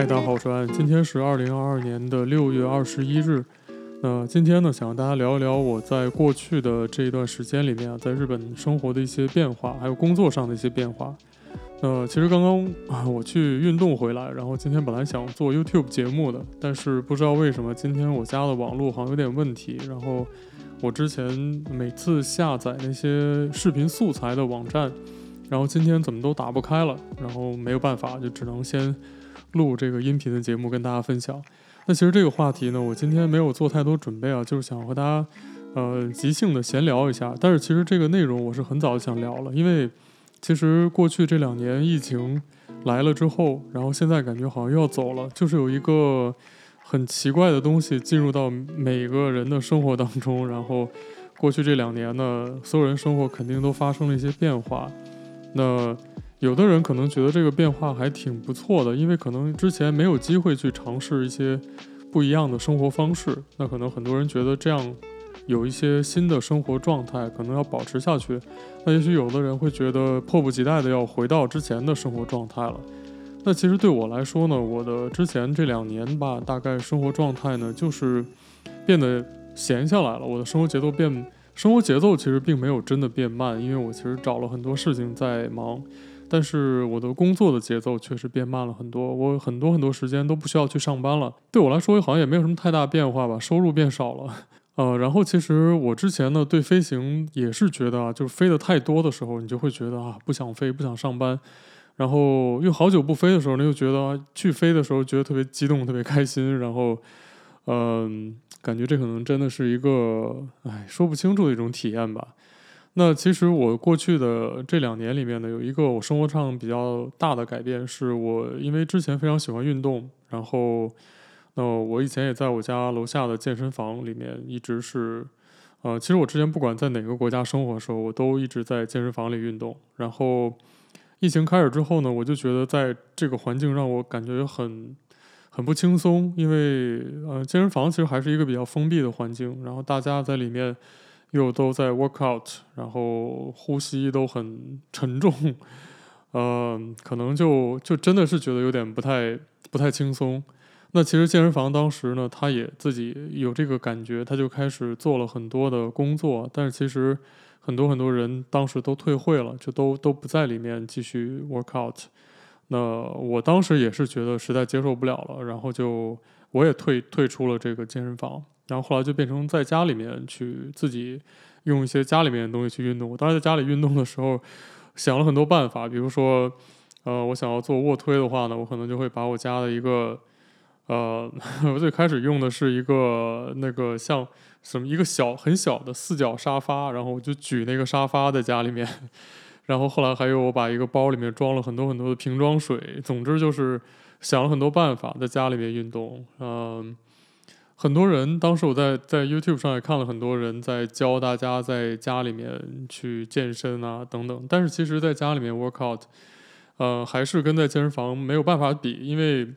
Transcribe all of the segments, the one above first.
嗨，大家好，我是安。今天是二零二二年的六月二十一日。那今天呢，想和大家聊一聊我在过去的这一段时间里面啊，在日本生活的一些变化，还有工作上的一些变化。呃，其实刚刚啊，我去运动回来，然后今天本来想做 YouTube 节目的，但是不知道为什么今天我家的网络好像有点问题。然后我之前每次下载那些视频素材的网站，然后今天怎么都打不开了，然后没有办法，就只能先。录这个音频的节目跟大家分享。那其实这个话题呢，我今天没有做太多准备啊，就是想和大家，呃，即兴的闲聊一下。但是其实这个内容我是很早就想聊了，因为其实过去这两年疫情来了之后，然后现在感觉好像又要走了，就是有一个很奇怪的东西进入到每个人的生活当中。然后过去这两年呢，所有人生活肯定都发生了一些变化。那。有的人可能觉得这个变化还挺不错的，因为可能之前没有机会去尝试一些不一样的生活方式。那可能很多人觉得这样有一些新的生活状态可能要保持下去。那也许有的人会觉得迫不及待的要回到之前的生活状态了。那其实对我来说呢，我的之前这两年吧，大概生活状态呢就是变得闲下来了。我的生活节奏变，生活节奏其实并没有真的变慢，因为我其实找了很多事情在忙。但是我的工作的节奏确实变慢了很多，我很多很多时间都不需要去上班了。对我来说，好像也没有什么太大变化吧，收入变少了。呃，然后其实我之前呢，对飞行也是觉得啊，就是飞得太多的时候，你就会觉得啊，不想飞，不想上班。然后又好久不飞的时候，你又觉得啊，去飞的时候觉得特别激动，特别开心。然后，嗯，感觉这可能真的是一个，哎，说不清楚的一种体验吧。那其实我过去的这两年里面呢，有一个我生活上比较大的改变，是我因为之前非常喜欢运动，然后，那我以前也在我家楼下的健身房里面一直是，呃，其实我之前不管在哪个国家生活的时候，我都一直在健身房里运动。然后疫情开始之后呢，我就觉得在这个环境让我感觉很很不轻松，因为呃，健身房其实还是一个比较封闭的环境，然后大家在里面。又都在 work out，然后呼吸都很沉重，嗯、可能就就真的是觉得有点不太不太轻松。那其实健身房当时呢，他也自己有这个感觉，他就开始做了很多的工作。但是其实很多很多人当时都退会了，就都都不在里面继续 work out。那我当时也是觉得实在接受不了了，然后就我也退退出了这个健身房。然后后来就变成在家里面去自己用一些家里面的东西去运动。我当时在家里运动的时候，想了很多办法，比如说，呃，我想要做卧推的话呢，我可能就会把我家的一个，呃，我最开始用的是一个那个像什么一个小很小的四脚沙发，然后我就举那个沙发在家里面。然后后来还有我把一个包里面装了很多很多的瓶装水。总之就是想了很多办法在家里面运动，嗯、很多人当时我在在 YouTube 上也看了很多人在教大家在家里面去健身啊等等，但是其实在家里面 workout，呃，还是跟在健身房没有办法比，因为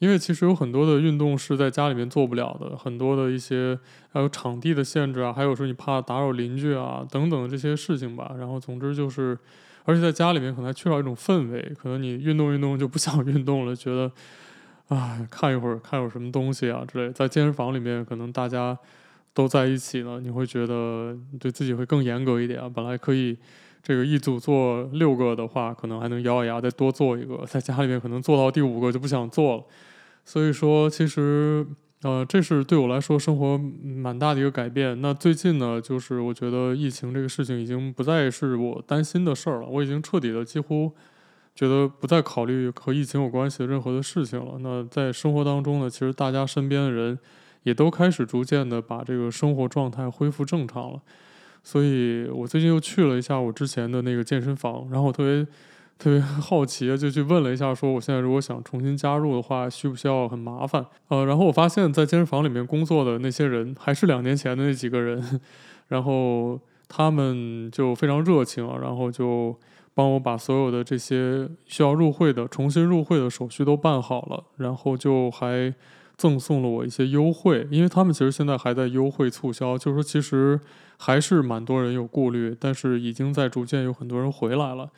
因为其实有很多的运动是在家里面做不了的，很多的一些还有场地的限制啊，还有说你怕打扰邻居啊等等这些事情吧。然后总之就是，而且在家里面可能还缺少一种氛围，可能你运动运动就不想运动了，觉得。啊，看一会儿，看有什么东西啊之类。在健身房里面，可能大家都在一起呢，你会觉得对自己会更严格一点。本来可以这个一组做六个的话，可能还能咬咬牙再多做一个。在家里面，可能做到第五个就不想做了。所以说，其实呃，这是对我来说生活蛮大的一个改变。那最近呢，就是我觉得疫情这个事情已经不再是我担心的事儿了，我已经彻底的几乎。觉得不再考虑和疫情有关系的任何的事情了。那在生活当中呢，其实大家身边的人也都开始逐渐的把这个生活状态恢复正常了。所以我最近又去了一下我之前的那个健身房，然后我特别特别 好奇，就去问了一下，说我现在如果想重新加入的话，需不需要很麻烦？呃，然后我发现，在健身房里面工作的那些人还是两年前的那几个人，然后他们就非常热情啊，然后就。帮我把所有的这些需要入会的、重新入会的手续都办好了，然后就还赠送了我一些优惠，因为他们其实现在还在优惠促销，就是说其实还是蛮多人有顾虑，但是已经在逐渐有很多人回来了。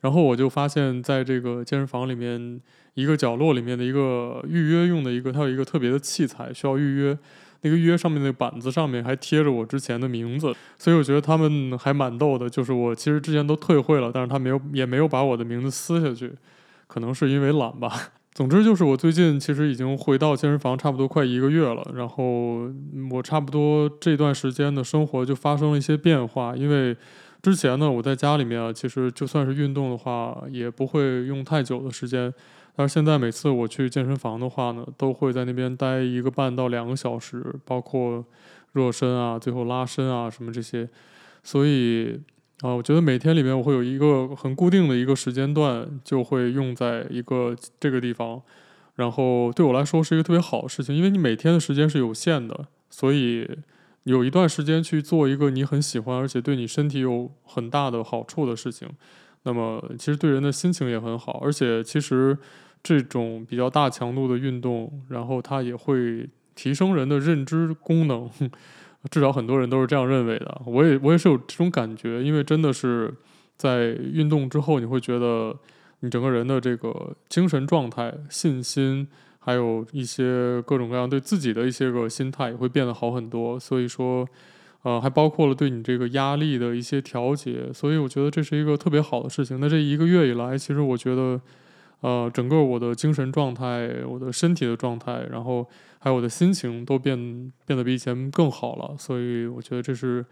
然后我就发现，在这个健身房里面一个角落里面的一个预约用的一个，它有一个特别的器材需要预约。那个预约上面那板子上面还贴着我之前的名字，所以我觉得他们还蛮逗的。就是我其实之前都退会了，但是他没有也没有把我的名字撕下去，可能是因为懒吧。总之就是我最近其实已经回到健身房差不多快一个月了，然后我差不多这段时间的生活就发生了一些变化，因为之前呢我在家里面啊，其实就算是运动的话也不会用太久的时间。但是现在每次我去健身房的话呢，都会在那边待一个半到两个小时，包括热身啊、最后拉伸啊什么这些。所以啊，我觉得每天里面我会有一个很固定的一个时间段，就会用在一个这个地方。然后对我来说是一个特别好的事情，因为你每天的时间是有限的，所以有一段时间去做一个你很喜欢而且对你身体有很大的好处的事情，那么其实对人的心情也很好，而且其实。这种比较大强度的运动，然后它也会提升人的认知功能，至少很多人都是这样认为的。我也我也是有这种感觉，因为真的是在运动之后，你会觉得你整个人的这个精神状态、信心，还有一些各种各样对自己的一些个心态也会变得好很多。所以说，呃，还包括了对你这个压力的一些调节。所以我觉得这是一个特别好的事情。那这一个月以来，其实我觉得。呃，整个我的精神状态、我的身体的状态，然后还有我的心情都变变得比以前更好了，所以我觉得这是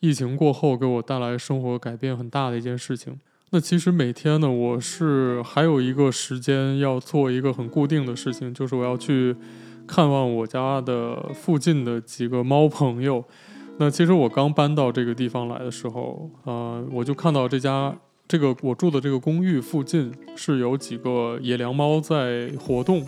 疫情过后给我带来生活改变很大的一件事情。那其实每天呢，我是还有一个时间要做一个很固定的事情，就是我要去看望我家的附近的几个猫朋友。那其实我刚搬到这个地方来的时候，呃，我就看到这家。这个我住的这个公寓附近是有几个野良猫在活动，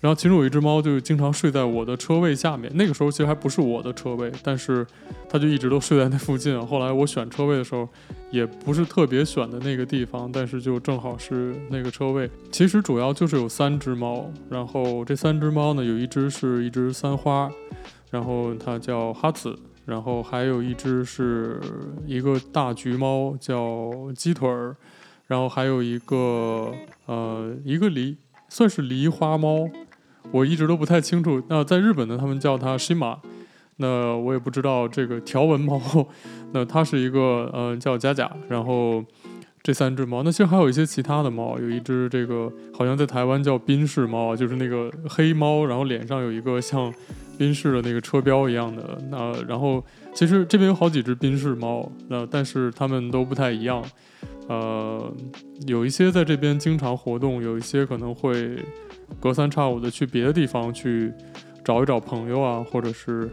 然后其中有一只猫就经常睡在我的车位下面。那个时候其实还不是我的车位，但是它就一直都睡在那附近。后来我选车位的时候，也不是特别选的那个地方，但是就正好是那个车位。其实主要就是有三只猫，然后这三只猫呢，有一只是一只三花，然后它叫哈茨。然后还有一只是一个大橘猫，叫鸡腿儿，然后还有一个呃一个狸，算是狸花猫，我一直都不太清楚。那在日本呢，他们叫它西马，那我也不知道这个条纹猫，那它是一个呃叫佳佳，然后这三只猫，那其实还有一些其他的猫，有一只这个好像在台湾叫宾士猫，就是那个黑猫，然后脸上有一个像。宾士的那个车标一样的，那然后其实这边有好几只宾士猫，那但是它们都不太一样，呃，有一些在这边经常活动，有一些可能会隔三差五的去别的地方去找一找朋友啊，或者是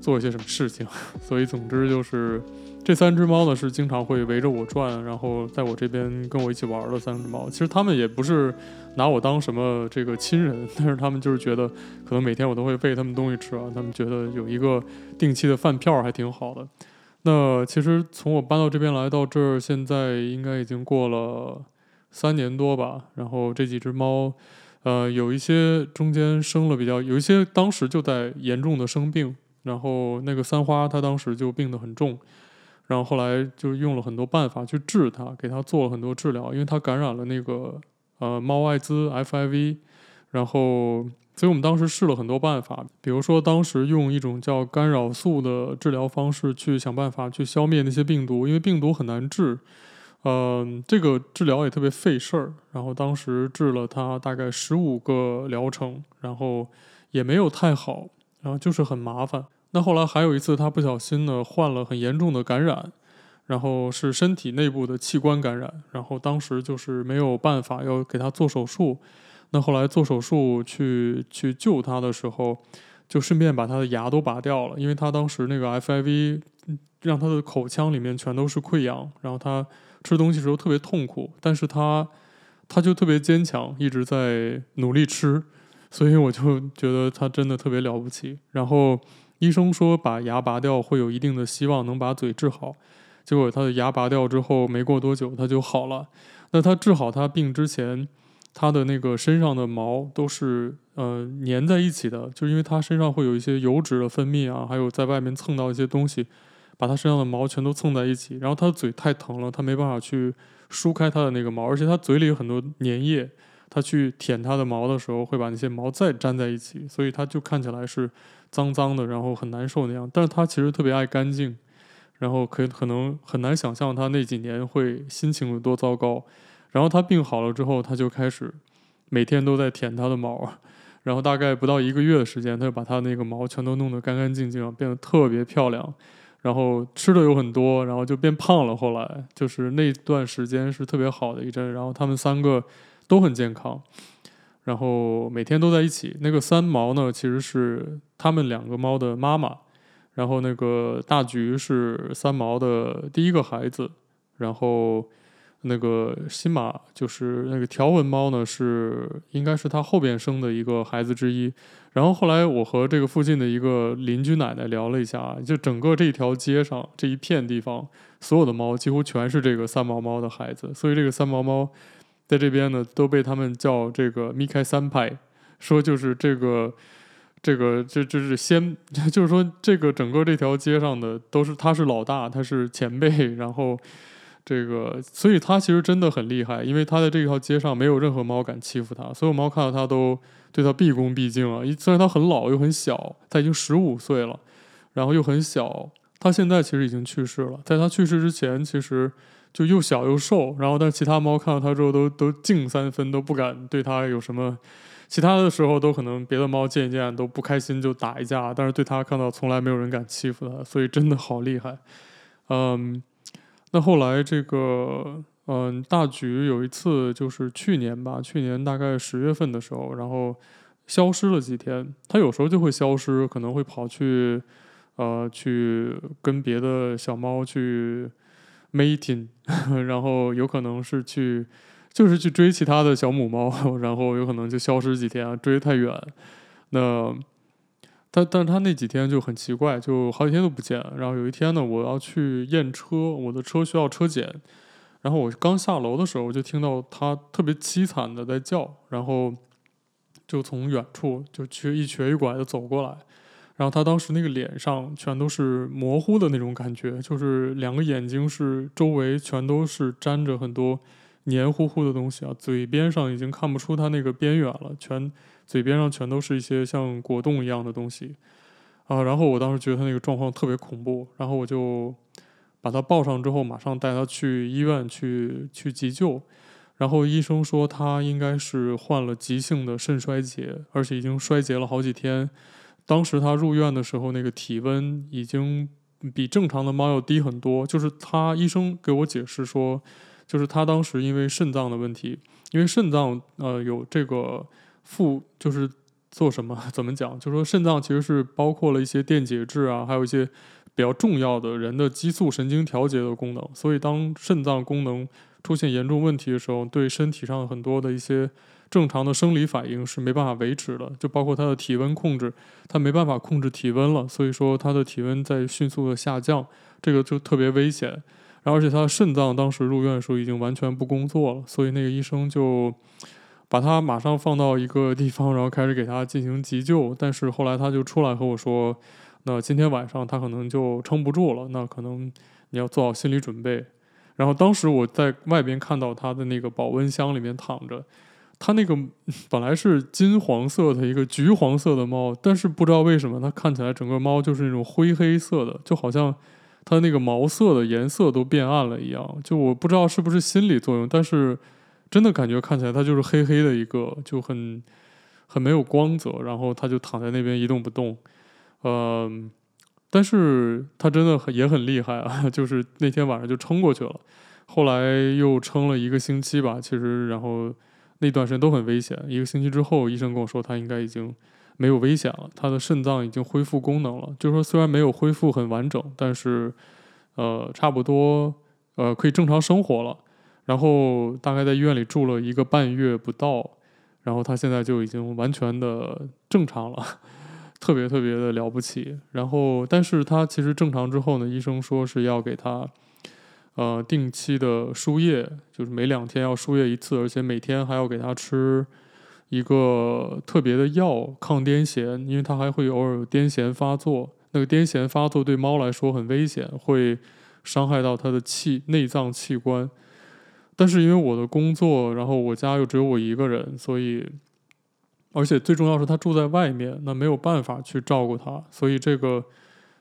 做一些什么事情，所以总之就是。这三只猫呢是经常会围着我转，然后在我这边跟我一起玩的三只猫。其实他们也不是拿我当什么这个亲人，但是他们就是觉得可能每天我都会喂他们东西吃啊，他们觉得有一个定期的饭票还挺好的。那其实从我搬到这边来到这儿，现在应该已经过了三年多吧。然后这几只猫，呃，有一些中间生了比较，有一些当时就在严重的生病，然后那个三花它当时就病得很重。然后后来就用了很多办法去治它，给它做了很多治疗，因为它感染了那个呃猫艾滋 FIV，然后所以我们当时试了很多办法，比如说当时用一种叫干扰素的治疗方式去想办法去消灭那些病毒，因为病毒很难治，嗯、这个治疗也特别费事儿，然后当时治了它大概十五个疗程，然后也没有太好，然后就是很麻烦。那后来还有一次，他不小心呢患了很严重的感染，然后是身体内部的器官感染，然后当时就是没有办法要给他做手术。那后来做手术去去救他的时候，就顺便把他的牙都拔掉了，因为他当时那个 FIV 让他的口腔里面全都是溃疡，然后他吃东西的时候特别痛苦，但是他他就特别坚强，一直在努力吃，所以我就觉得他真的特别了不起。然后。医生说把牙拔掉会有一定的希望能把嘴治好，结果他的牙拔掉之后没过多久他就好了。那他治好他病之前，他的那个身上的毛都是呃粘在一起的，就是因为他身上会有一些油脂的分泌啊，还有在外面蹭到一些东西，把他身上的毛全都蹭在一起。然后他的嘴太疼了，他没办法去梳开他的那个毛，而且他嘴里有很多粘液，他去舔它的毛的时候会把那些毛再粘在一起，所以它就看起来是脏脏的，然后很难受那样。但是它其实特别爱干净，然后可可能很难想象它那几年会心情有多糟糕。然后它病好了之后，它就开始每天都在舔它的毛。然后大概不到一个月的时间，他就把他那个毛全都弄得干干净净，变得特别漂亮。然后吃的有很多，然后就变胖了。后来就是那段时间是特别好的一阵。然后他们三个都很健康，然后每天都在一起。那个三毛呢，其实是他们两个猫的妈妈。然后那个大橘是三毛的第一个孩子。然后。那个新马就是那个条纹猫呢，是应该是他后边生的一个孩子之一。然后后来我和这个附近的一个邻居奶奶聊了一下，就整个这条街上这一片地方，所有的猫几乎全是这个三毛猫的孩子。所以这个三毛猫在这边呢，都被他们叫这个米开三派，说就是这个这个这这是先，就是说这个整个这条街上的都是他是老大，他是前辈，然后。这个，所以他其实真的很厉害，因为他在这条街上没有任何猫敢欺负他，所有猫看到他都对他毕恭毕敬啊。虽然他很老又很小，他已经十五岁了，然后又很小，他现在其实已经去世了。在他去世之前，其实就又小又瘦，然后但其他猫看到它之后都都敬三分，都不敢对它有什么。其他的时候都可能别的猫见一见都不开心就打一架，但是对它看到从来没有人敢欺负它，所以真的好厉害，嗯。那后来这个，嗯，大橘有一次就是去年吧，去年大概十月份的时候，然后消失了几天。它有时候就会消失，可能会跑去，呃，去跟别的小猫去 mating，然后有可能是去，就是去追其他的小母猫，然后有可能就消失几天，追太远。那。但但他那几天就很奇怪，就好几天都不见。然后有一天呢，我要去验车，我的车需要车检。然后我刚下楼的时候，我就听到他特别凄惨的在叫，然后就从远处就瘸一瘸一拐的走过来。然后他当时那个脸上全都是模糊的那种感觉，就是两个眼睛是周围全都是沾着很多黏糊糊的东西啊，嘴边上已经看不出他那个边缘了，全。嘴边上全都是一些像果冻一样的东西，啊，然后我当时觉得他那个状况特别恐怖，然后我就把他抱上之后，马上带他去医院去去急救，然后医生说他应该是患了急性的肾衰竭，而且已经衰竭了好几天。当时他入院的时候，那个体温已经比正常的猫要低很多，就是他医生给我解释说，就是他当时因为肾脏的问题，因为肾脏呃有这个。副就是做什么？怎么讲？就是说肾脏其实是包括了一些电解质啊，还有一些比较重要的人的激素、神经调节的功能。所以当肾脏功能出现严重问题的时候，对身体上很多的一些正常的生理反应是没办法维持的。就包括他的体温控制，他没办法控制体温了，所以说他的体温在迅速的下降，这个就特别危险。然后而且他的肾脏当时入院的时候已经完全不工作了，所以那个医生就。把他马上放到一个地方，然后开始给他进行急救。但是后来他就出来和我说：“那今天晚上他可能就撑不住了，那可能你要做好心理准备。”然后当时我在外边看到他的那个保温箱里面躺着，它那个 本来是金黄色的一个橘黄色的猫，但是不知道为什么它看起来整个猫就是那种灰黑色的，就好像它那个毛色的颜色都变暗了一样。就我不知道是不是心理作用，但是。真的感觉看起来它就是黑黑的一个，就很很没有光泽，然后它就躺在那边一动不动，嗯、但是它真的很也很厉害啊，就是那天晚上就撑过去了，后来又撑了一个星期吧，其实然后那段时间都很危险，一个星期之后医生跟我说他应该已经没有危险了，他的肾脏已经恢复功能了，就是说虽然没有恢复很完整，但是呃差不多呃可以正常生活了。然后大概在医院里住了一个半月不到，然后他现在就已经完全的正常了，特别特别的了不起。然后，但是他其实正常之后呢，医生说是要给他，呃，定期的输液，就是每两天要输液一次，而且每天还要给他吃一个特别的药，抗癫痫，因为他还会偶尔有癫痫发作。那个癫痫发作对猫来说很危险，会伤害到它的气内脏器官。但是因为我的工作，然后我家又只有我一个人，所以而且最重要是他住在外面，那没有办法去照顾他，所以这个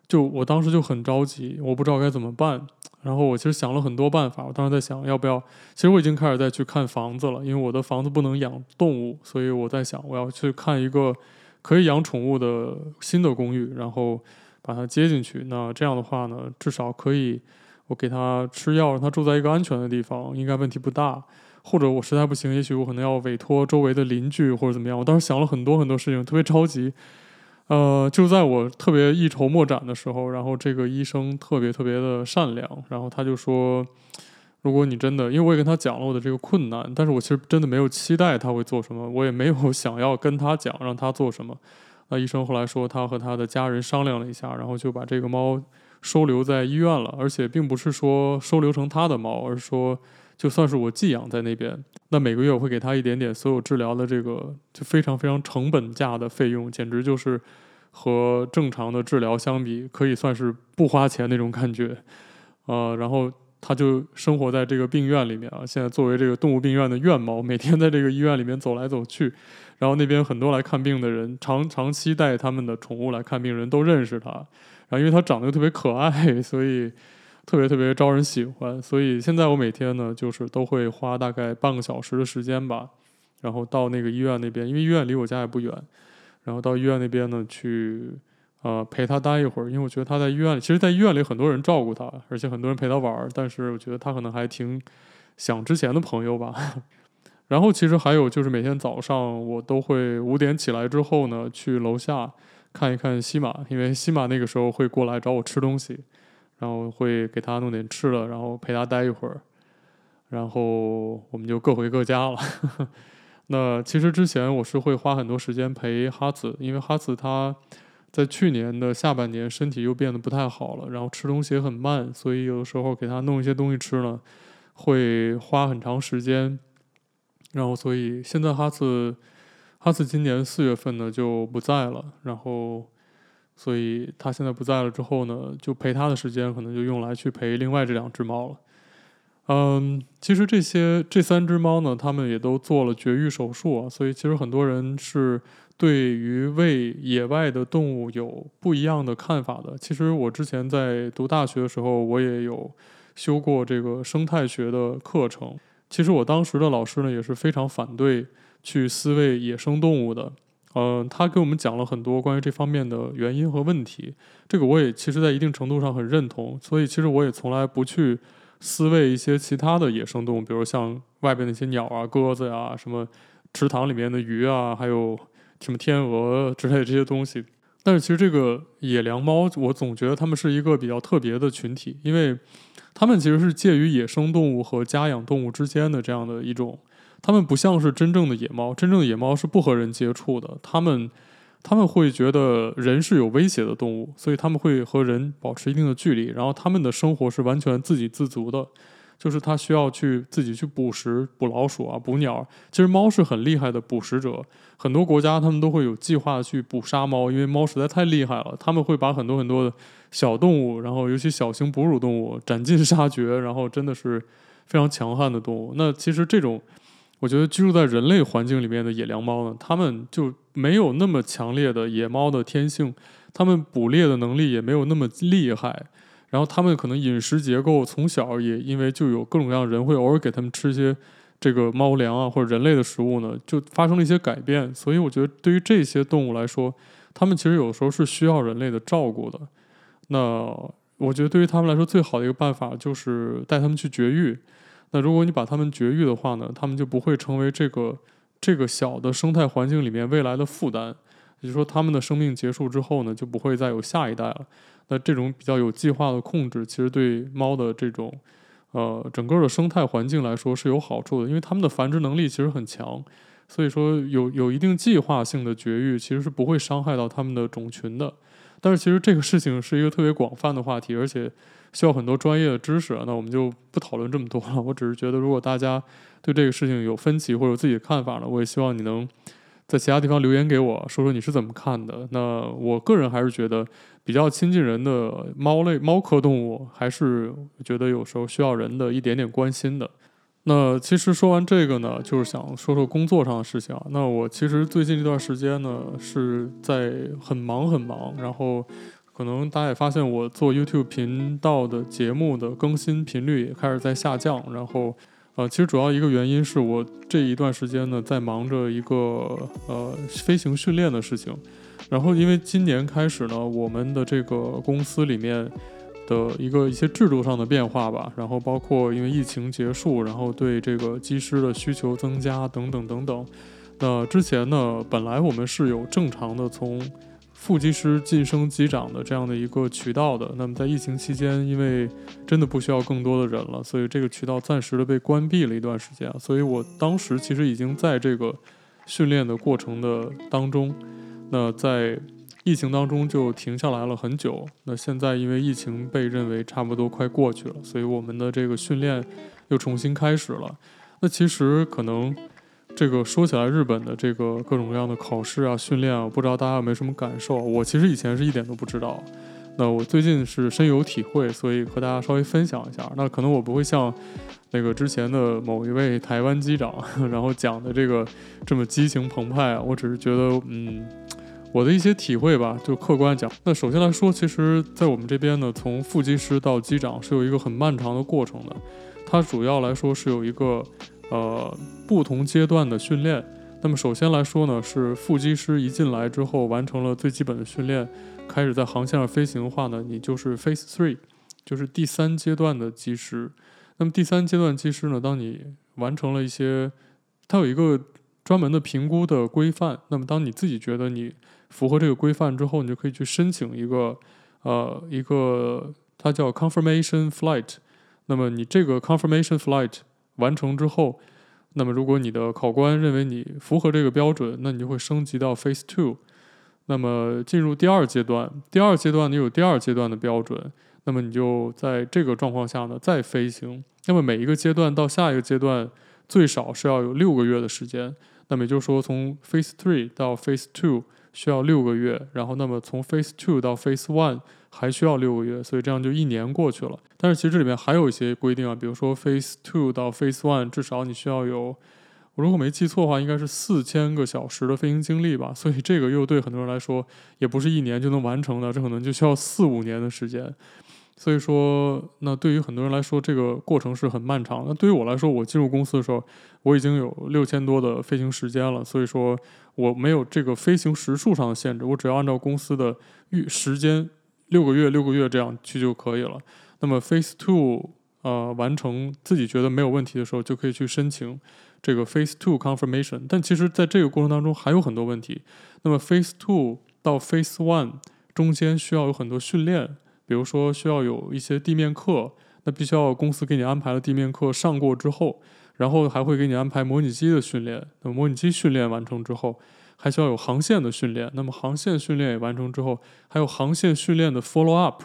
就我当时就很着急，我不知道该怎么办。然后我其实想了很多办法，我当时在想要不要，其实我已经开始在去看房子了，因为我的房子不能养动物，所以我在想我要去看一个可以养宠物的新的公寓，然后把它接进去。那这样的话呢，至少可以我给它吃药，让它住在一个安全的地方，应该问题不大。或者我实在不行，也许我可能要委托周围的邻居或者怎么样。我当时想了很多很多事情，特别着急。呃，就在我特别一筹莫展的时候，然后这个医生特别特别的善良，然后他就说，如果你真的，因为我也跟他讲了我的这个困难，但是我其实真的没有期待他会做什么，我也没有 想要跟他讲让他做什么。那医生后来说，他和他的家人商量了一下，然后就把这个猫收留在医院了，而且并不是说收留成他的猫，而是说。就算是我寄养在那边，那每个月我会给他一点点所有治疗的这个就非常非常成本价的费用，简直就是和正常的治疗相比，可以算是不花钱那种感觉。呃，然后他就生活在这个病院里面啊，现在作为这个动物病院的院猫，每天在这个医院里面走来走去，然后那边很多来看病的人，长长期带他们的宠物来看病人都认识他，然后因为他长得又特别可爱，所以。特别特别招人喜欢，所以现在我每天呢，就是都会花大概半个小时的时间吧，然后到那个医院那边，因为医院离我家也不远，然后到医院那边呢去，呃，陪他待一会儿，因为我觉得他在医院里，其实，在医院里很多人照顾他，而且很多人陪他玩儿，但是我觉得他可能还挺想之前的朋友吧。然后其实还有就是每天早上我都会五点起来之后呢，去楼下看一看西马，因为西马那个时候会过来找我吃东西。然后会给他弄点吃的，然后陪他待一会儿，然后我们就各回各家了。那其实之前我是会花很多时间陪哈子，因为哈子他在去年的下半年身体又变得不太好了，然后吃东西也很慢，所以有的时候给他弄一些东西吃呢，会花很长时间。然后所以现在哈子，哈子今年四月份呢就不在了，然后。所以他现在不在了之后呢，就陪他的时间可能就用来去陪另外这两只猫了。嗯，其实这些这三只猫呢，他们也都做了绝育手术啊。所以其实很多人是对于喂野外的动物有不一样的看法的。其实我之前在读大学的时候，我也有修过这个生态学的课程。其实我当时的老师呢，也是非常反对去饲喂野生动物的。嗯、呃，他给我们讲了很多关于这方面的原因和问题，这个我也其实在一定程度上很认同。所以其实我也从来不去饲喂一些其他的野生动物，比如像外边那些鸟啊、鸽子呀、什么池塘里面的鱼啊，还有什么天鹅之类的这些东西。但是其实这个野良猫，我总觉得它们是一个比较特别的群体，因为它们其实是介于野生动物和家养动物之间的这样的一种。他们不像是真正的野猫，真正的野猫是不和人接触的。他们，他们会觉得人是有威胁的动物，所以他们会和人保持一定的距离。然后他们的生活是完全自给自足的，就是他需要去自己去捕食、捕老鼠啊、捕鸟。其实猫是很厉害的捕食者，很多国家他们都会有计划去捕杀猫，因为猫实在太厉害了。他们会把很多很多的小动物，然后尤其小型哺乳动物斩尽杀绝，然后真的是非常强悍的动物。那其实这种。我觉得居住在人类环境里面的野良猫呢，它们就没有那么强烈的野猫的天性，它们捕猎的能力也没有那么厉害，然后它们可能饮食结构从小也因为就有各种各样人会偶尔给它们吃一些这个猫粮啊或者人类的食物呢，就发生了一些改变，所以我觉得对于这些动物来说，它们其实有时候是需要人类的照顾的。那我觉得对于它们来说，最好的一个办法就是带它们去绝育。那如果你把它们绝育的话呢，它们就不会成为这个这个小的生态环境里面未来的负担。也就是说，它们的生命结束之后呢，就不会再有下一代了。那这种比较有计划的控制，其实对猫的这种呃整个的生态环境来说是有好处的，因为它们的繁殖能力其实很强。所以说有有一定计划性的绝育，其实是不会伤害到它们的种群的。但是其实这个事情是一个特别广泛的话题，而且。需要很多专业的知识，那我们就不讨论这么多了。我只是觉得，如果大家对这个事情有分歧或者有自己的看法呢，我也希望你能在其他地方留言给我，说说你是怎么看的。那我个人还是觉得，比较亲近人的猫类猫科动物，还是觉得有时候需要人的一点点关心的。那其实说完这个呢，就是想说说工作上的事情啊。那我其实最近这段时间呢，是在很忙很忙，然后可能大家也发现我做 YouTube 频道的节目的更新频率也开始在下降。然后，呃，其实主要一个原因是我这一段时间呢，在忙着一个呃飞行训练的事情。然后，因为今年开始呢，我们的这个公司里面。的一个一些制度上的变化吧，然后包括因为疫情结束，然后对这个机师的需求增加等等等等。那之前呢，本来我们是有正常的从副机师晋升机长的这样的一个渠道的。那么在疫情期间，因为真的不需要更多的人了，所以这个渠道暂时的被关闭了一段时间。所以我当时其实已经在这个训练的过程的当中，那在。疫情当中就停下来了很久，那现在因为疫情被认为差不多快过去了，所以我们的这个训练又重新开始了。那其实可能这个说起来，日本的这个各种各样的考试啊、训练啊，不知道大家有没有什么感受？我其实以前是一点都不知道，那我最近是深有体会，所以和大家稍微分享一下。那可能我不会像那个之前的某一位台湾机长，然后讲的这个这么激情澎湃啊，我只是觉得嗯。我的一些体会吧，就客观讲。那首先来说，其实，在我们这边呢，从副机师到机长是有一个很漫长的过程的。它主要来说是有一个呃不同阶段的训练。那么首先来说呢，是副机师一进来之后，完成了最基本的训练，开始在航线上飞行的话呢，你就是 Phase Three，就是第三阶段的机师。那么第三阶段机师呢，当你完成了一些，它有一个专门的评估的规范。那么当你自己觉得你符合这个规范之后，你就可以去申请一个，呃，一个它叫 confirmation flight。那么你这个 confirmation flight 完成之后，那么如果你的考官认为你符合这个标准，那你就会升级到 phase two。那么进入第二阶段，第二阶段你有第二阶段的标准，那么你就在这个状况下呢再飞行。那么每一个阶段到下一个阶段最少是要有六个月的时间。那么也就是说，从 phase three 到 phase two。需要六个月，然后那么从 Phase Two 到 Phase One 还需要六个月，所以这样就一年过去了。但是其实这里面还有一些规定啊，比如说 Phase Two 到 Phase One 至少你需要有，我如果没记错的话，应该是四千个小时的飞行经历吧。所以这个又对很多人来说也不是一年就能完成的，这可能就需要四五年的时间。所以说，那对于很多人来说，这个过程是很漫长。那对于我来说，我进入公司的时候，我已经有六千多的飞行时间了。所以说，我没有这个飞行时数上的限制，我只要按照公司的预时间，六个月、六个月这样去就可以了。那么 Phase Two，呃，完成自己觉得没有问题的时候，就可以去申请这个 Phase Two Confirmation。但其实，在这个过程当中还有很多问题。那么 Phase Two 到 Phase One 中间需要有很多训练。比如说需要有一些地面课，那必须要公司给你安排了地面课上过之后，然后还会给你安排模拟机的训练。那模拟机训练完成之后，还需要有航线的训练。那么航线训练也完成之后，还有航线训练的 follow up。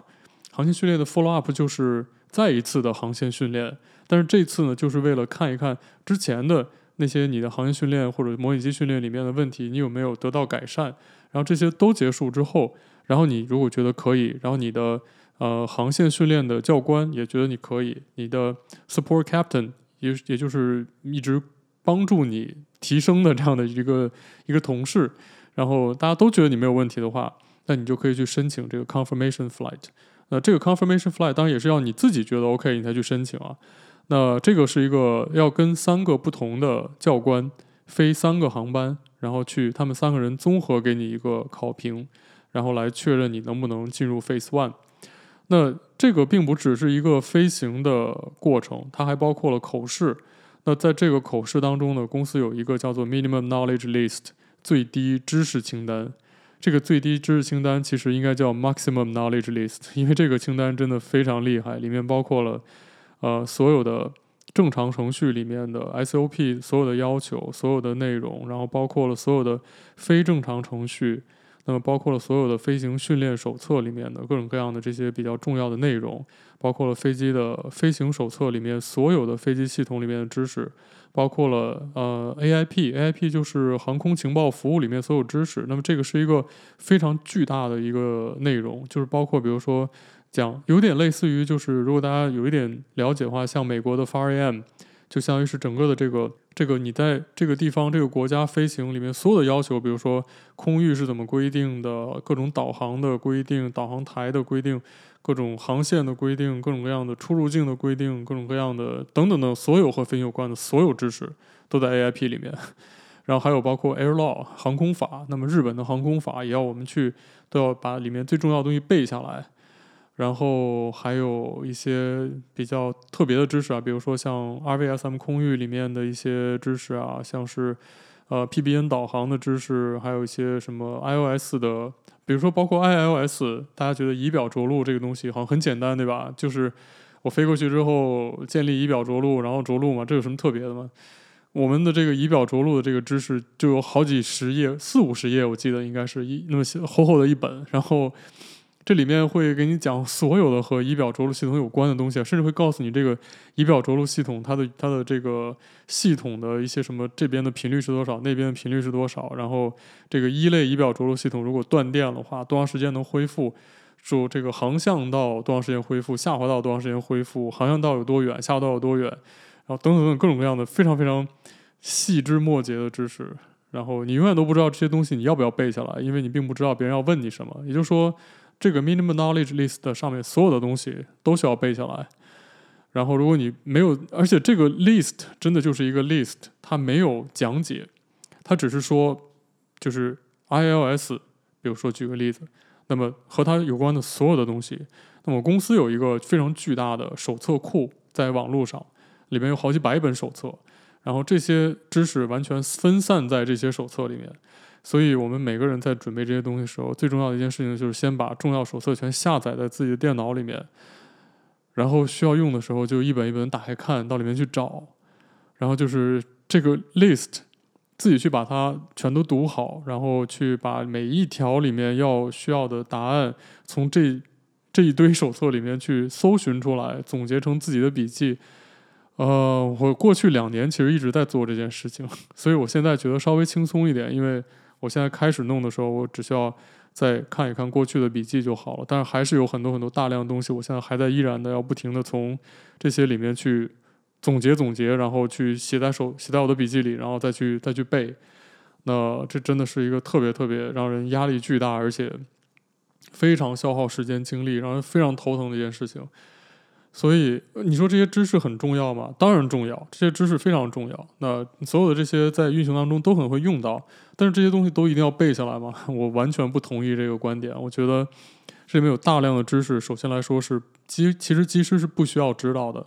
航线训练的 follow up 就是再一次的航线训练，但是这次呢，就是为了看一看之前的那些你的航线训练或者模拟机训练里面的问题，你有没有得到改善。然后这些都结束之后。然后你如果觉得可以，然后你的呃航线训练的教官也觉得你可以，你的 support captain 也也就是一直帮助你提升的这样的一个一个同事，然后大家都觉得你没有问题的话，那你就可以去申请这个 confirmation flight。那这个 confirmation flight 当然也是要你自己觉得 OK 你才去申请啊。那这个是一个要跟三个不同的教官飞三个航班，然后去他们三个人综合给你一个考评。然后来确认你能不能进入 Phase One。那这个并不只是一个飞行的过程，它还包括了口试。那在这个口试当中呢，公司有一个叫做 Minimum Knowledge List 最低知识清单。这个最低知识清单其实应该叫 Maximum Knowledge List，因为这个清单真的非常厉害，里面包括了呃所有的正常程序里面的 SOP 所有的要求、所有的内容，然后包括了所有的非正常程序。那么包括了所有的飞行训练手册里面的各种各样的这些比较重要的内容，包括了飞机的飞行手册里面所有的飞机系统里面的知识，包括了呃 AIP，AIP 就是航空情报服务里面所有知识。那么这个是一个非常巨大的一个内容，就是包括比如说讲有点类似于就是如果大家有一点了解的话，像美国的 FAR-AM。就相当于是整个的这个这个你在这个地方这个国家飞行里面所有的要求，比如说空域是怎么规定的，各种导航的规定、导航台的规定、各种航线的规定、各种各样的出入境的规定、各种各样的等等的所有和飞行有关的所有知识都在 AIP 里面。然后还有包括 Air Law 航空法，那么日本的航空法也要我们去都要把里面最重要的东西背下来。然后还有一些比较特别的知识啊，比如说像 RVSM 空域里面的一些知识啊，像是呃 PBN 导航的知识，还有一些什么 ILS 的，比如说包括 ILS，大家觉得仪表着陆这个东西好像很简单，对吧？就是我飞过去之后建立仪表着陆，然后着陆嘛，这有什么特别的吗？我们的这个仪表着陆的这个知识就有好几十页，四五十页，我记得应该是一那么厚厚的一本，然后。这里面会给你讲所有的和仪表着陆系统有关的东西，甚至会告诉你这个仪表着陆系统它的它的这个系统的一些什么，这边的频率是多少，那边的频率是多少，然后这个一类仪表着陆系统如果断电的话，多长时间能恢复？说这个航向道多长时间恢复？下滑道多长时间恢复？航向道有多远？下滑道有多远？然后等等等各种各样的非常非常细枝末节的知识，然后你永远都不知道这些东西你要不要背下来，因为你并不知道别人要问你什么，也就是说。这个 minimum knowledge list 上面所有的东西都需要背下来，然后如果你没有，而且这个 list 真的就是一个 list，它没有讲解，它只是说就是 ILS，比如说举个例子，那么和它有关的所有的东西，那么公司有一个非常巨大的手册库在网络上，里面有好几百本手册，然后这些知识完全分散在这些手册里面。所以，我们每个人在准备这些东西的时候，最重要的一件事情就是先把重要手册全下载在自己的电脑里面，然后需要用的时候就一本一本打开看，到里面去找，然后就是这个 list，自己去把它全都读好，然后去把每一条里面要需要的答案从这这一堆手册里面去搜寻出来，总结成自己的笔记。呃，我过去两年其实一直在做这件事情，所以我现在觉得稍微轻松一点，因为。我现在开始弄的时候，我只需要再看一看过去的笔记就好了。但是还是有很多很多大量的东西，我现在还在依然的要不停的从这些里面去总结总结，然后去写在手写在我的笔记里，然后再去再去背。那这真的是一个特别特别让人压力巨大，而且非常消耗时间精力，让人非常头疼的一件事情。所以你说这些知识很重要吗？当然重要，这些知识非常重要。那所有的这些在运行当中都很会用到，但是这些东西都一定要背下来吗？我完全不同意这个观点。我觉得这里面有大量的知识，首先来说是机，其实机师是不需要知道的。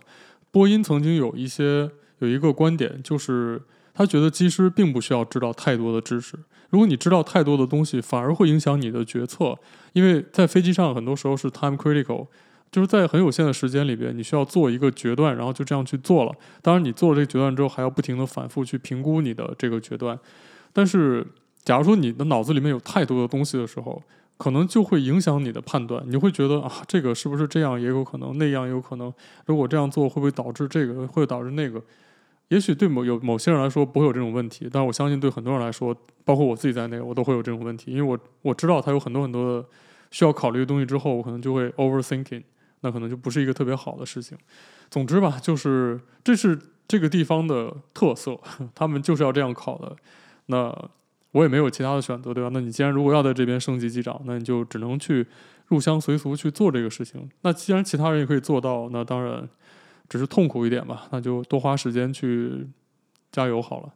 波音曾经有一些有一个观点，就是他觉得机师并不需要知道太多的知识。如果你知道太多的东西，反而会影响你的决策，因为在飞机上很多时候是 time critical。就是在很有限的时间里边，你需要做一个决断，然后就这样去做了。当然，你做了这个决断之后，还要不停地反复去评估你的这个决断。但是，假如说你的脑子里面有太多的东西的时候，可能就会影响你的判断。你会觉得啊，这个是不是这样也有可能，那样也有可能。如果这样做，会不会导致这个？会导致那个？也许对某有某些人来说不会有这种问题，但是我相信对很多人来说，包括我自己在内，我都会有这种问题。因为我我知道他有很多很多的需要考虑的东西之后，我可能就会 overthinking。那可能就不是一个特别好的事情。总之吧，就是这是这个地方的特色，他们就是要这样考的。那我也没有其他的选择，对吧？那你既然如果要在这边升级机长，那你就只能去入乡随俗去做这个事情。那既然其他人也可以做到，那当然只是痛苦一点吧。那就多花时间去加油好了。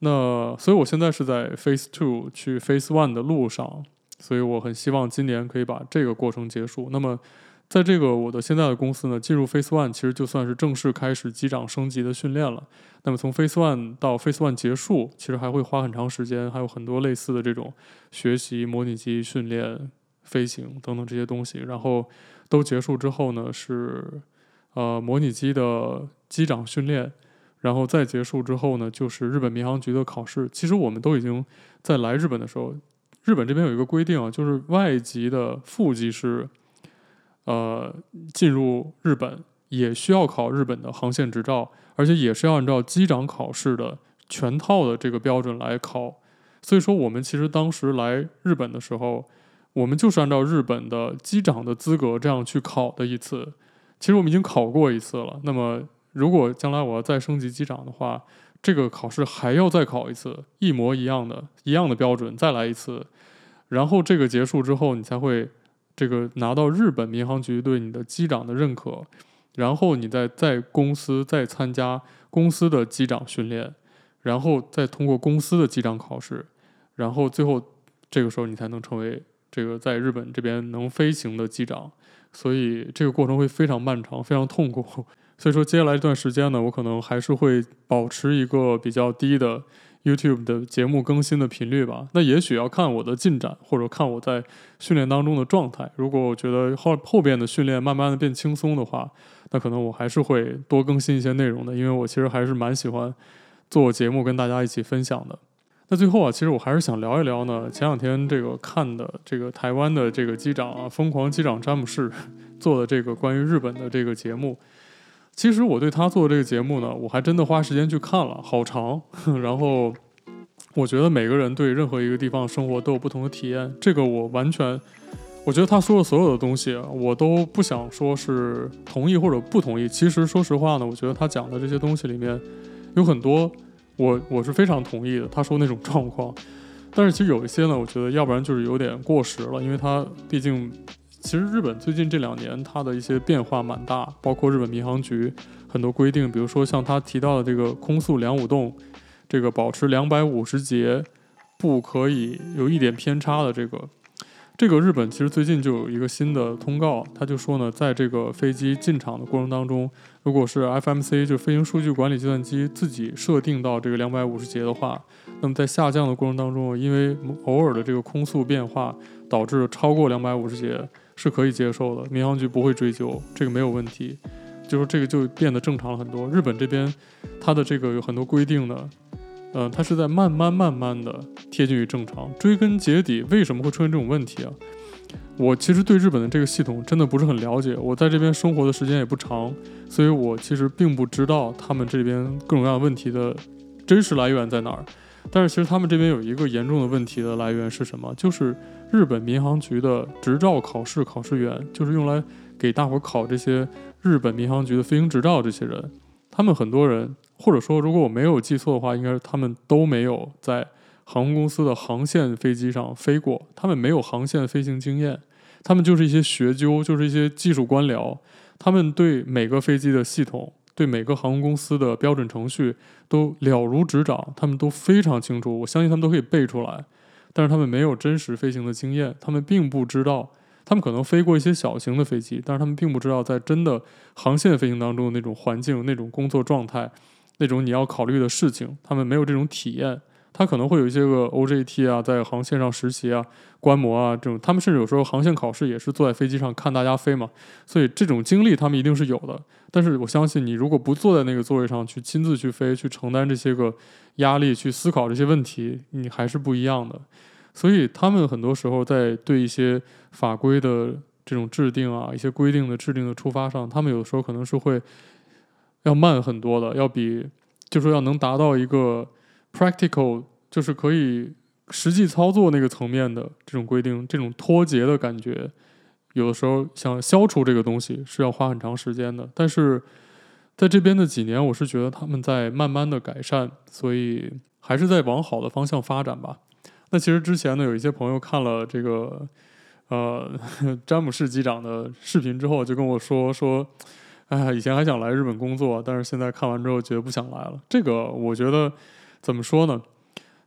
那所以我现在是在 Phase Two 去 Phase One 的路上，所以我很希望今年可以把这个过程结束。那么。在这个我的现在的公司呢，进入 Phase One 其实就算是正式开始机长升级的训练了。那么从 Phase One 到 Phase One 结束，其实还会花很长时间，还有很多类似的这种学习、模拟机训练、飞行等等这些东西。然后都结束之后呢，是呃模拟机的机长训练，然后再结束之后呢，就是日本民航局的考试。其实我们都已经在来日本的时候，日本这边有一个规定啊，就是外籍的副机师。呃，进入日本也需要考日本的航线执照，而且也是要按照机长考试的全套的这个标准来考。所以说，我们其实当时来日本的时候，我们就是按照日本的机长的资格这样去考的一次。其实我们已经考过一次了。那么如果将来我要再升级机长的话，这个考试还要再考一次，一模一样的，一样的标准，再来一次。然后这个结束之后，你才会这个拿到日本民航局对你的机长的认可，然后你再在公司再参加公司的机长训练，然后再通过公司的机长考试，然后最后这个时候你才能成为这个在日本这边能飞行的机长。所以这个过程会非常漫长，非常痛苦。所以说接下来一段时间呢，我可能还是会保持一个比较低的。YouTube 的节目更新的频率吧，那也许要看我的进展，或者看我在训练当中的状态。如果我觉得后后边的训练慢慢的变轻松的话，那可能我还是会多更新一些内容的，因为我其实还是蛮喜欢做节目跟大家一起分享的。那最后啊，其实我还是想聊一聊呢，前两天这个看的这个台湾的这个机长啊，疯狂机长詹姆士 做的这个关于日本的这个节目。其实我对他做这个节目呢，我还真的花时间去看了，好长。然后我觉得每个人对任何一个地方生活都有不同的体验，这个我完全，我觉得他说的所有的东西，我都不想说是同意或者不同意。其实说实话呢，我觉得他讲的这些东西里面有很多我我是非常同意的。他说那种状况，但是其实有一些呢，我觉得要不然就是有点过时了，因为他毕竟。其实日本最近这两年，它的一些变化蛮大，包括日本民航局很多规定，比如说像他提到的这个空速两五洞，这个保持两百五十节，不可以有一点偏差的这个，这个日本其实最近就有一个新的通告，他就说呢，在这个飞机进场的过程当中，如果是 FMC 就飞行数据管理计算机自己设定到这个两百五十节的话，那么在下降的过程当中，因为偶尔的这个空速变化导致超过两百五十节。是可以接受的，民航局不会追究，这个没有问题，就是这个就变得正常了很多。日本这边，它的这个有很多规定的，嗯、它是在慢慢慢慢的贴近于正常。追根结底，为什么会出现这种问题啊？我其实对日本的这个系统真的不是很了解，我在这边生活的时间也不长，所以我其实并不知道他们这边各种各样问题的真实来源在哪儿。但是其实他们这边有一个严重的问题的来源是什么？就是日本民航局的执照考试考试员，就是用来给大伙考这些日本民航局的飞行执照。这些人，他们很多人，或者说如果我没有记错的话，应该是他们都没有在航空公司的航线飞机上飞过，他们没有航线飞行经验，他们就是一些学究，就是一些技术官僚，他们对每个飞机的系统。对每个航空公司的标准程序都了如指掌，他们都非常清楚，我相信他们都可以背出来。但是他们没有真实飞行的经验，他们并不知道，他们可能飞过一些小型的飞机，但是他们并不知道在真的航线飞行当中的那种环境、那种工作状态、那种你要考虑的事情，他们没有这种体验。他可能会有一些个 OJT 啊，在航线上实习啊、观摩啊这种，他们甚至有时候航线考试也是坐在飞机上看大家飞嘛，所以这种经历他们一定是有的。但是我相信你如果不坐在那个座位上去亲自去飞，去承担这些个压力，去思考这些问题，你还是不一样的。所以他们很多时候在对一些法规的这种制定啊、一些规定的制定的出发上，他们有的时候可能是会要慢很多的，要比就说要能达到一个。Practical 就是可以实际操作那个层面的这种规定，这种脱节的感觉，有的时候想消除这个东西是要花很长时间的。但是在这边的几年，我是觉得他们在慢慢的改善，所以还是在往好的方向发展吧。那其实之前呢，有一些朋友看了这个呃 詹姆士机长的视频之后，就跟我说说，哎，以前还想来日本工作，但是现在看完之后觉得不想来了。这个我觉得。怎么说呢？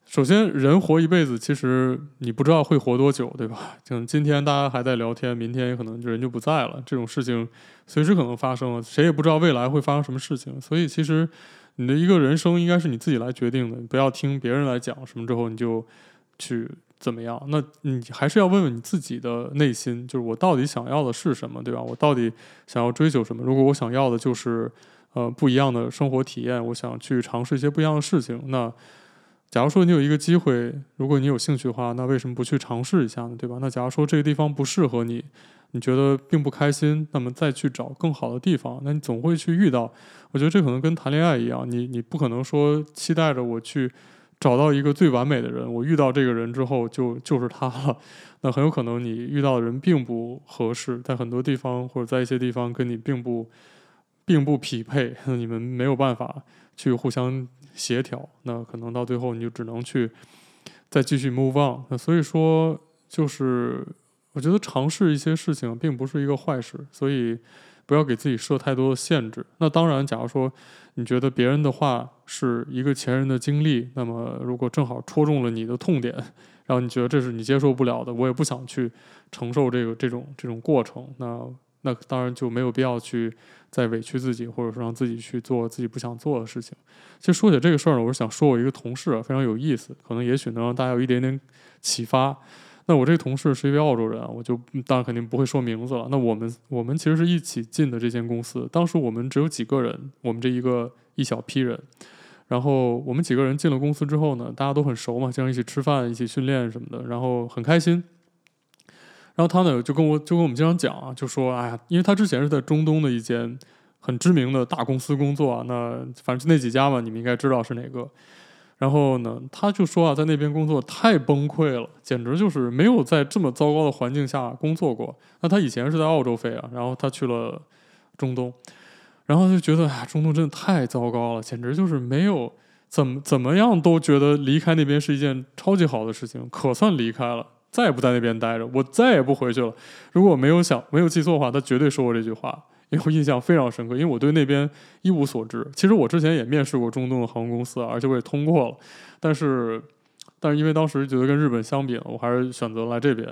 首先，人活一辈子，其实你不知道会活多久，对吧？像今天大家还在聊天，明天也可能人就不在了。这种事情随时可能发生，谁也不知道未来会发生什么事情。所以，其实你的一个人生应该是你自己来决定的，不要听别人来讲什么之后你就去怎么样。那你还是要问问你自己的内心，就是我到底想要的是什么，对吧？我到底想要追求什么？如果我想要的就是。呃，不一样的生活体验，我想去尝试一些不一样的事情。那假如说你有一个机会，如果你有兴趣的话，那为什么不去尝试一下呢？对吧？那假如说这个地方不适合你，你觉得并不开心，那么再去找更好的地方，那你总会去遇到。我觉得这可能跟谈恋爱一样，你你不可能说期待着我去找到一个最完美的人，我遇到这个人之后就就是他了。那很有可能你遇到的人并不合适，在很多地方或者在一些地方跟你并不。并不匹配，你们没有办法去互相协调，那可能到最后你就只能去再继续 move on。那所以说，就是我觉得尝试一些事情并不是一个坏事，所以不要给自己设太多的限制。那当然，假如说你觉得别人的话是一个前人的经历，那么如果正好戳中了你的痛点，然后你觉得这是你接受不了的，我也不想去承受这个这种这种过程，那那当然就没有必要去再委屈自己，或者说让自己去做自己不想做的事情。其实说起这个事儿呢，我是想说我一个同事啊，非常有意思，可能也许能让大家有一点点启发。那我这个同事是一位澳洲人啊，我就当然肯定不会说名字了。那我们我们其实是一起进的这间公司，当时我们只有几个人，我们这一个一小批人。然后我们几个人进了公司之后呢，大家都很熟嘛，经常一起吃饭、一起训练什么的，然后很开心。然后他呢就跟我就跟我们经常讲啊，就说哎呀，因为他之前是在中东的一间很知名的大公司工作啊，那反正就那几家嘛，你们应该知道是哪个。然后呢，他就说啊，在那边工作太崩溃了，简直就是没有在这么糟糕的环境下工作过。那他以前是在澳洲飞啊，然后他去了中东。然后就觉得啊，中东真的太糟糕了，简直就是没有怎么怎么样都觉得离开那边是一件超级好的事情，可算离开了，再也不在那边待着，我再也不回去了。如果我没有想没有记错的话，他绝对说过这句话，因为我印象非常深刻，因为我对那边一无所知。其实我之前也面试过中东的航空公司，而且我也通过了，但是但是因为当时觉得跟日本相比，我还是选择来这边。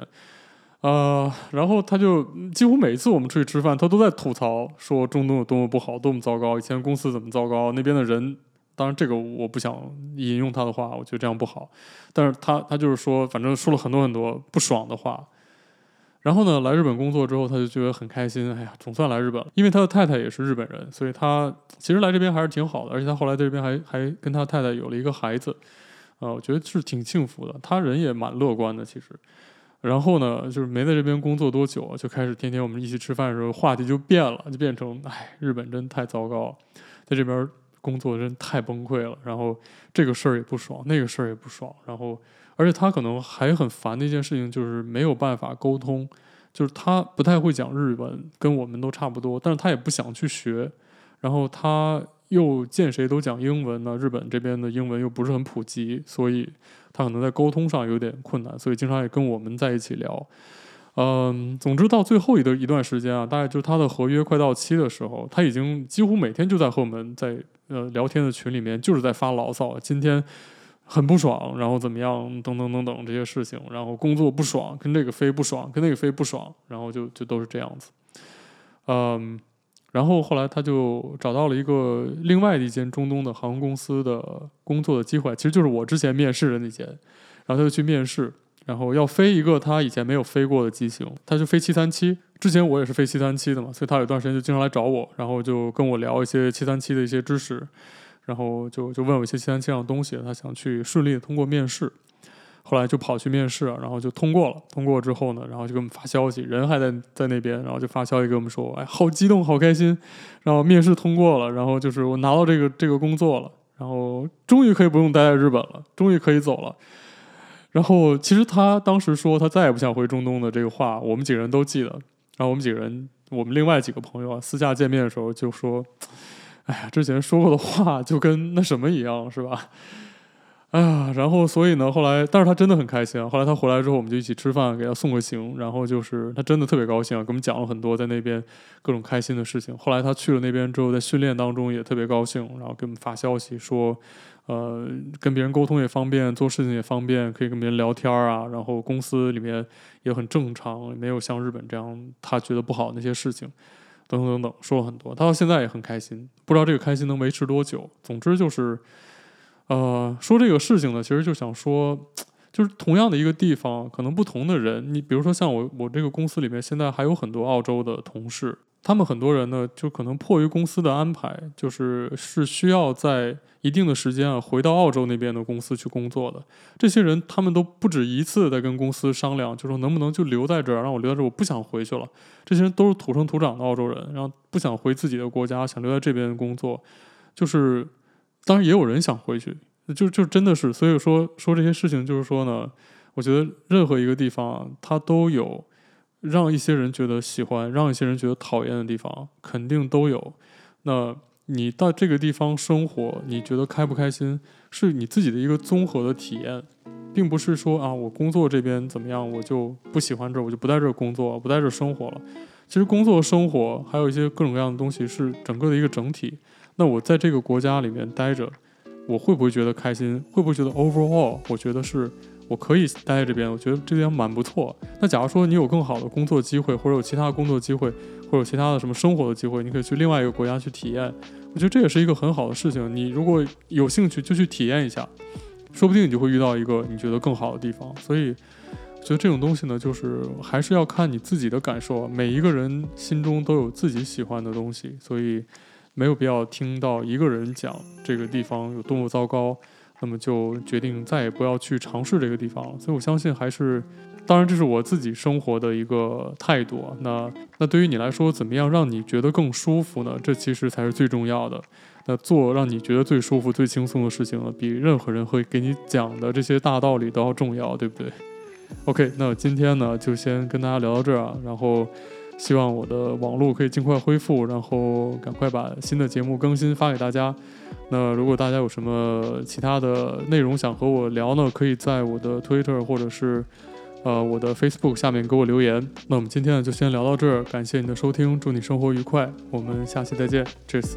呃，然后他就几乎每一次我们出去吃饭，他都在吐槽说中东有多么不好，多么糟糕，以前公司怎么糟糕，那边的人，当然这个我不想引用他的话，我觉得这样不好，但是他他就是说，反正说了很多很多不爽的话。然后呢，来日本工作之后，他就觉得很开心，哎呀，总算来日本了，因为他的太太也是日本人，所以他其实来这边还是挺好的，而且他后来在这边还还跟他太太有了一个孩子，呃，我觉得是挺幸福的，他人也蛮乐观的，其实。然后呢，就是没在这边工作多久，就开始天天我们一起吃饭的时候，话题就变了，就变成，哎，日本真太糟糕，在这边工作真太崩溃了。然后这个事儿也不爽，那个事儿也不爽。然后，而且他可能还很烦的一件事情就是没有办法沟通，就是他不太会讲日文，跟我们都差不多，但是他也不想去学。然后他又见谁都讲英文呢，日本这边的英文又不是很普及，所以。他可能在沟通上有点困难，所以经常也跟我们在一起聊。嗯，总之到最后一的一段时间啊，大概就是他的合约快到期的时候，他已经几乎每天就在和我们在呃聊天的群里面，就是在发牢骚。今天很不爽，然后怎么样，等等等等这些事情，然后工作不爽，跟这个飞不爽，跟那个飞不爽，然后就就都是这样子。嗯。然后后来他就找到了一个另外的一间中东的航空公司的工作的机会，其实就是我之前面试的那间。然后他就去面试，然后要飞一个他以前没有飞过的机型，他就飞七三七。之前我也是飞七三七的嘛，所以他有段时间就经常来找我，然后就跟我聊一些七三七的一些知识，然后就就问我一些七三七上的东西，他想去顺利的通过面试。后来就跑去面试，然后就通过了。通过之后呢，然后就给我们发消息，人还在在那边，然后就发消息给我们说：“哎，好激动，好开心！”然后面试通过了，然后就是我拿到这个这个工作了，然后终于可以不用待在日本了，终于可以走了。然后其实他当时说他再也不想回中东的这个话，我们几个人都记得。然后我们几个人，我们另外几个朋友啊，私下见面的时候就说：“哎呀，之前说过的话就跟那什么一样，是吧？”哎呀，然后所以呢，后来，但是他真的很开心啊。后来他回来之后，我们就一起吃饭，给他送个行。然后就是他真的特别高兴，给我们讲了很多在那边各种开心的事情。后来他去了那边之后，在训练当中也特别高兴，然后给我们发消息说，呃，跟别人沟通也方便，做事情也方便，可以跟别人聊天啊。然后公司里面也很正常，没有像日本这样他觉得不好那些事情，等等等等，说了很多。他到现在也很开心，不知道这个开心能维持多久。总之就是。呃，说这个事情呢，其实就想说，就是同样的一个地方，可能不同的人，你比如说像我，我这个公司里面现在还有很多澳洲的同事，他们很多人呢，就可能迫于公司的安排，就是是需要在一定的时间啊，回到澳洲那边的公司去工作的。这些人他们都不止一次在跟公司商量，就说能不能就留在这儿，让我留在这儿，我不想回去了。这些人都是土生土长的澳洲人，然后不想回自己的国家，想留在这边工作，就是。当然也有人想回去，就就真的是，所以说说这些事情，就是说呢，我觉得任何一个地方，它都有让一些人觉得喜欢，让一些人觉得讨厌的地方，肯定都有。那你到这个地方生活，你觉得开不开心，是你自己的一个综合的体验，并不是说啊，我工作这边怎么样，我就不喜欢这儿，我就不在这儿工作，不在这儿生活了。其实工作、生活还有一些各种各样的东西是整个的一个整体。那我在这个国家里面待着，我会不会觉得开心？会不会觉得 overall？我觉得是。我可以待在这边，我觉得这边蛮不错。那假如说你有更好的工作机会，或者有其他的工作机会，或者有其他的什么生活的机会，你可以去另外一个国家去体验。我觉得这也是一个很好的事情。你如果有兴趣，就去体验一下，说不定你就会遇到一个你觉得更好的地方。所以，我觉得这种东西呢，就是还是要看你自己的感受。每一个人心中都有自己喜欢的东西，所以没有必要听到一个人讲这个地方有多么糟糕。那么就决定再也不要去尝试这个地方了。所以我相信还是，当然这是我自己生活的一个态度。那那对于你来说，怎么样让你觉得更舒服呢？这其实才是最重要的。那做让你觉得最舒服、最轻松的事情了，比任何人会给你讲的这些大道理都要重要，对不对？OK，那今天呢就先跟大家聊到这儿啊，然后希望我的网络可以尽快恢复，然后赶快把新的节目更新发给大家。那如果大家有什么其他的内容想和我聊呢，可以在我的 Twitter 或者是呃我的 Facebook 下面给我留言。那我们今天呢就先聊到这儿，感谢你的收听，祝你生活愉快，我们下期再见，Cheers。